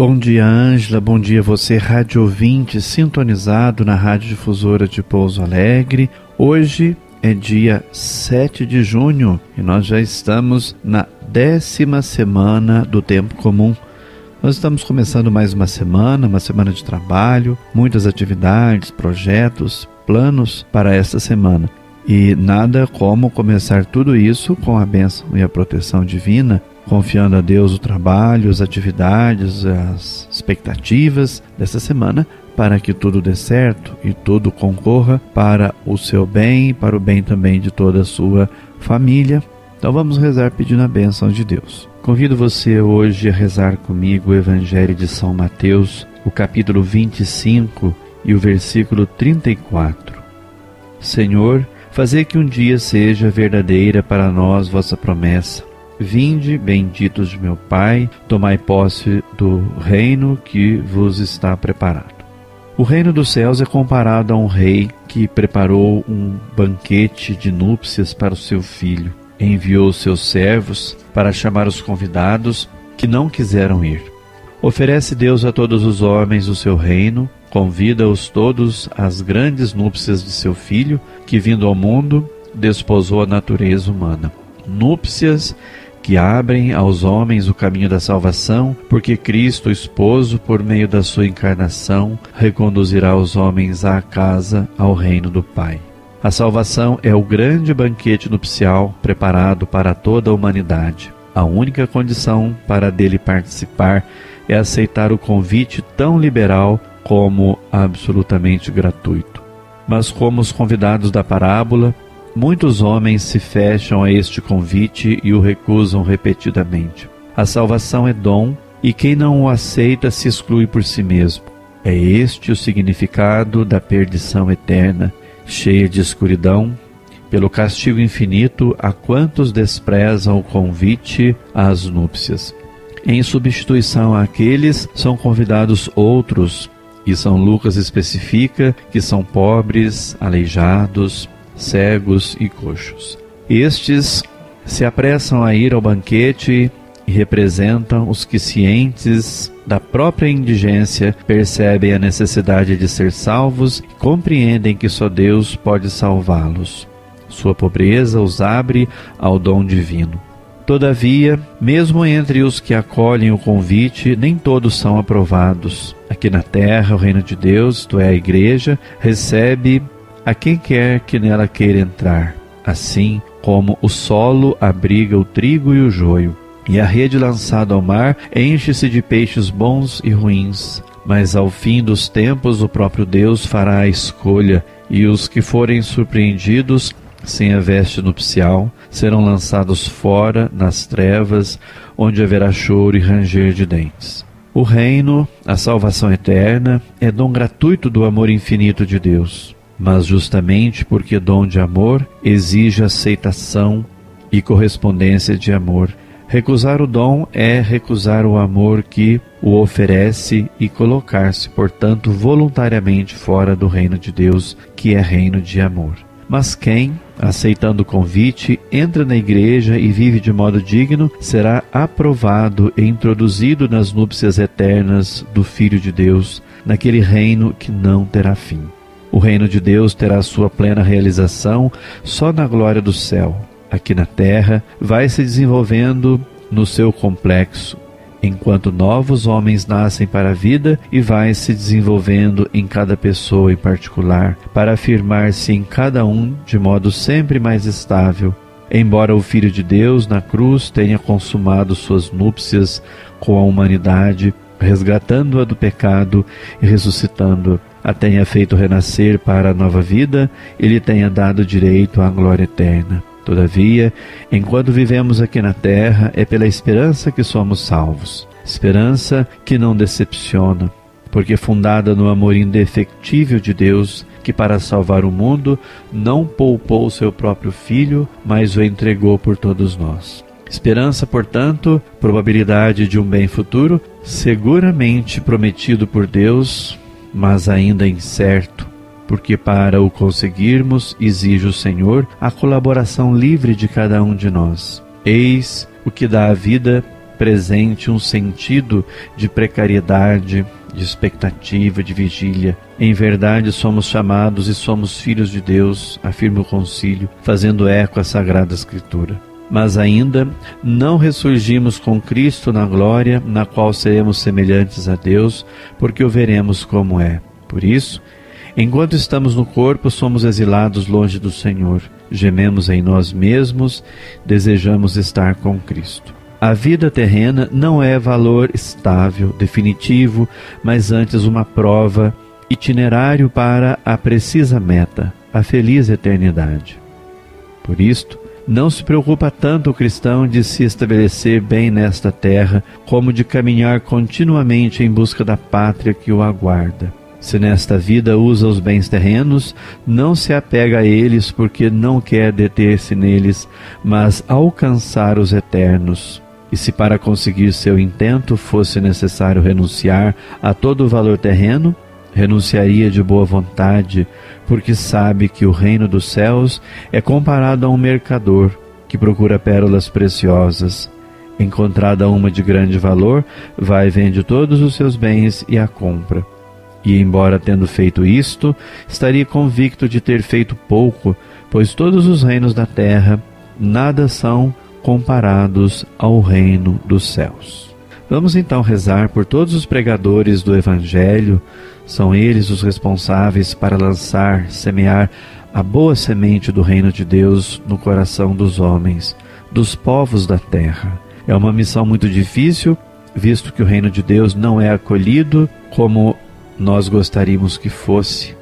Bom dia, Ângela. Bom dia, você, rádio ouvinte, sintonizado na Rádio Difusora de Pouso Alegre. Hoje é dia 7 de junho e nós já estamos na décima semana do tempo comum. Nós estamos começando mais uma semana, uma semana de trabalho, muitas atividades, projetos, planos para esta semana. E nada como começar tudo isso com a bênção e a proteção divina confiando a Deus o trabalho, as atividades, as expectativas dessa semana, para que tudo dê certo e tudo concorra para o seu bem e para o bem também de toda a sua família. Então vamos rezar pedindo a bênção de Deus. Convido você hoje a rezar comigo o Evangelho de São Mateus, o capítulo 25 e o versículo 34. Senhor, fazer que um dia seja verdadeira para nós vossa promessa Vinde, benditos de meu Pai, tomai posse do reino que vos está preparado. O reino dos céus é comparado a um rei que preparou um banquete de núpcias para o seu filho. Enviou seus servos para chamar os convidados que não quiseram ir. Oferece Deus a todos os homens o seu reino, convida-os todos às grandes núpcias de seu filho, que vindo ao mundo desposou a natureza humana. Núpcias que abrem aos homens o caminho da salvação, porque Cristo, o esposo, por meio da sua encarnação, reconduzirá os homens à casa, ao reino do Pai. A salvação é o grande banquete nupcial preparado para toda a humanidade. A única condição para dele participar é aceitar o convite tão liberal como absolutamente gratuito. Mas, como os convidados da parábola, Muitos homens se fecham a este convite e o recusam repetidamente. A salvação é dom e quem não o aceita se exclui por si mesmo. É este o significado da perdição eterna, cheia de escuridão, pelo castigo infinito a quantos desprezam o convite às núpcias. Em substituição àqueles, são convidados outros, e São Lucas especifica que são pobres, aleijados, cegos e coxos. Estes se apressam a ir ao banquete e representam os que, cientes da própria indigência, percebem a necessidade de ser salvos e compreendem que só Deus pode salvá-los. Sua pobreza os abre ao dom divino. Todavia, mesmo entre os que acolhem o convite, nem todos são aprovados. Aqui na terra, o reino de Deus, isto é, a igreja, recebe a quem quer que nela queira entrar, assim como o solo abriga o trigo e o joio, e a rede lançada ao mar enche-se de peixes bons e ruins. Mas ao fim dos tempos o próprio Deus fará a escolha, e os que forem surpreendidos sem a veste nupcial serão lançados fora nas trevas, onde haverá choro e ranger de dentes. O reino, a salvação eterna, é dom gratuito do amor infinito de Deus mas justamente porque dom de amor exige aceitação e correspondência de amor. Recusar o dom é recusar o amor que o oferece e colocar-se, portanto, voluntariamente fora do reino de Deus, que é reino de amor. Mas quem, aceitando o convite, entra na igreja e vive de modo digno, será aprovado e introduzido nas núpcias eternas do Filho de Deus, naquele reino que não terá fim. O reino de Deus terá sua plena realização só na glória do céu. Aqui na terra, vai se desenvolvendo no seu complexo, enquanto novos homens nascem para a vida e vai se desenvolvendo em cada pessoa em particular, para afirmar-se em cada um de modo sempre mais estável. Embora o Filho de Deus na cruz tenha consumado suas núpcias com a humanidade, resgatando-a do pecado e ressuscitando-a, a tenha feito renascer para a nova vida e lhe tenha dado direito à glória eterna. Todavia, enquanto vivemos aqui na terra, é pela esperança que somos salvos. esperança que não decepciona, porque fundada no amor indefectível de Deus, que para salvar o mundo não poupou seu próprio filho, mas o entregou por todos nós. Esperança, portanto, probabilidade de um bem futuro, seguramente prometido por Deus, mas ainda incerto, porque para o conseguirmos exige o Senhor a colaboração livre de cada um de nós. Eis o que dá à vida presente um sentido de precariedade, de expectativa, de vigília. Em verdade, somos chamados e somos filhos de Deus, afirma o concílio, fazendo eco à Sagrada Escritura mas ainda não ressurgimos com Cristo na glória, na qual seremos semelhantes a Deus, porque o veremos como é. Por isso, enquanto estamos no corpo, somos exilados longe do Senhor, gememos em nós mesmos, desejamos estar com Cristo. A vida terrena não é valor estável, definitivo, mas antes uma prova, itinerário para a precisa meta, a feliz eternidade. Por isto, não se preocupa tanto o cristão de se estabelecer bem nesta terra, como de caminhar continuamente em busca da pátria que o aguarda. Se nesta vida usa os bens terrenos, não se apega a eles porque não quer deter-se neles, mas alcançar os eternos. E se para conseguir seu intento fosse necessário renunciar a todo o valor terreno, renunciaria de boa vontade, porque sabe que o reino dos céus é comparado a um mercador que procura pérolas preciosas. Encontrada uma de grande valor, vai e vende todos os seus bens e a compra. E, embora tendo feito isto, estaria convicto de ter feito pouco, pois todos os reinos da terra nada são comparados ao reino dos céus. Vamos então rezar por todos os pregadores do Evangelho, são eles os responsáveis para lançar, semear a boa semente do reino de Deus no coração dos homens, dos povos da terra. É uma missão muito difícil, visto que o reino de Deus não é acolhido como nós gostaríamos que fosse.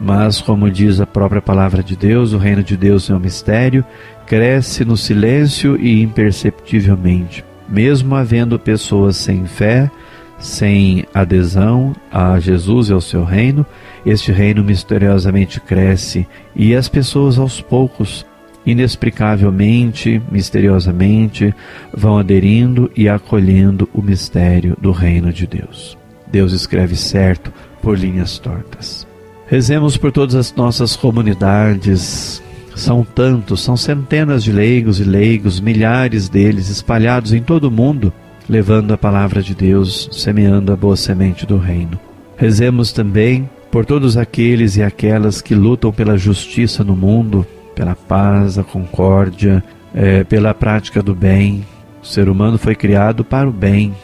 Mas, como diz a própria palavra de Deus, o reino de Deus é um mistério, cresce no silêncio e imperceptivelmente. Mesmo havendo pessoas sem fé, sem adesão a Jesus e ao seu reino, este reino misteriosamente cresce e as pessoas aos poucos, inexplicavelmente, misteriosamente, vão aderindo e acolhendo o mistério do reino de Deus. Deus escreve certo por linhas tortas. Rezemos por todas as nossas comunidades. São tantos, são centenas de leigos e leigos, milhares deles espalhados em todo o mundo levando a palavra de Deus, semeando a boa semente do reino. Rezemos também por todos aqueles e aquelas que lutam pela justiça no mundo, pela paz, a concórdia, é, pela prática do bem. O ser humano foi criado para o bem.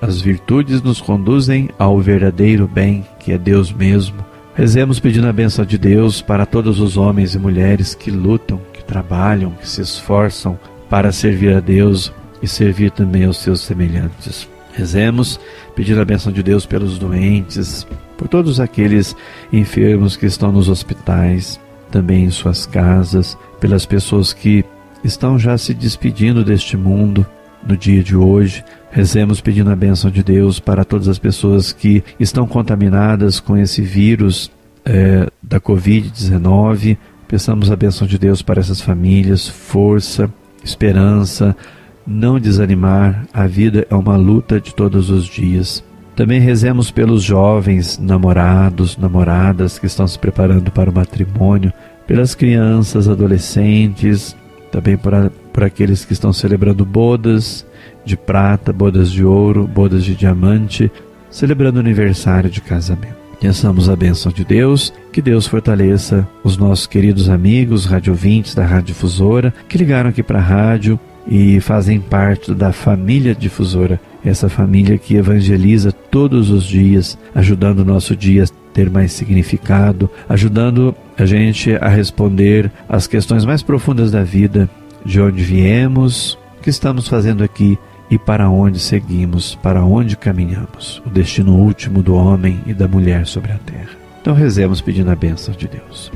As virtudes nos conduzem ao verdadeiro bem, que é Deus mesmo. Rezemos pedindo a benção de Deus para todos os homens e mulheres que lutam, que trabalham, que se esforçam para servir a Deus, e servir também aos seus semelhantes. Rezemos, pedindo a bênção de Deus pelos doentes, por todos aqueles enfermos que estão nos hospitais, também em suas casas, pelas pessoas que estão já se despedindo deste mundo no dia de hoje. Rezemos pedindo a bênção de Deus para todas as pessoas que estão contaminadas com esse vírus é, da Covid-19. Peçamos a bênção de Deus para essas famílias, força, esperança, não desanimar, a vida é uma luta de todos os dias. Também rezemos pelos jovens namorados, namoradas que estão se preparando para o matrimônio, pelas crianças, adolescentes, também por, a, por aqueles que estão celebrando bodas de prata, bodas de ouro, bodas de diamante, celebrando o aniversário de casamento. Pensamos a bênção de Deus, que Deus fortaleça os nossos queridos amigos radiovintes da Rádio Difusora que ligaram aqui para a rádio e fazem parte da família difusora, essa família que evangeliza todos os dias, ajudando o nosso dia a ter mais significado, ajudando a gente a responder às questões mais profundas da vida, de onde viemos, o que estamos fazendo aqui e para onde seguimos, para onde caminhamos, o destino último do homem e da mulher sobre a terra. Então rezemos pedindo a bênção de Deus.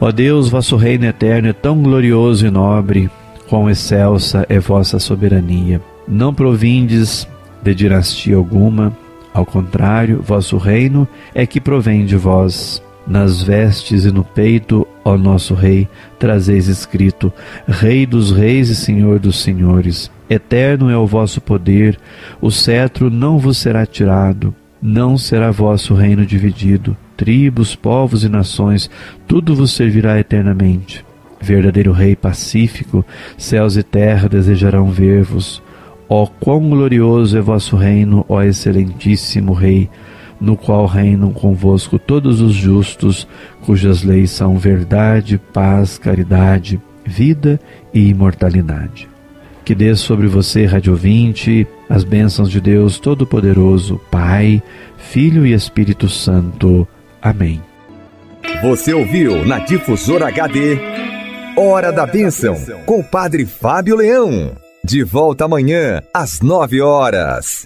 Ó Deus, vosso reino eterno é tão glorioso e nobre, Quão excelsa é vossa soberania! Não provindes de dinastia alguma. Ao contrário, vosso reino é que provém de vós. Nas vestes e no peito, ó nosso Rei, trazeis escrito: Rei dos reis e Senhor dos senhores. Eterno é o vosso poder, o cetro não vos será tirado, não será vosso reino dividido. Tribos, povos e nações, tudo vos servirá eternamente. Verdadeiro Rei pacífico, céus e terra desejarão ver-vos. Ó quão glorioso é vosso reino, ó excelentíssimo Rei, no qual reinam convosco todos os justos, cujas leis são verdade, paz, caridade, vida e imortalidade. Que dê sobre você, Rádio Ouvinte, as bênçãos de Deus Todo-Poderoso, Pai, Filho e Espírito Santo. Amém. Você ouviu na Difusora HD Hora da Bênção, com o Padre Fábio Leão. De volta amanhã, às nove horas.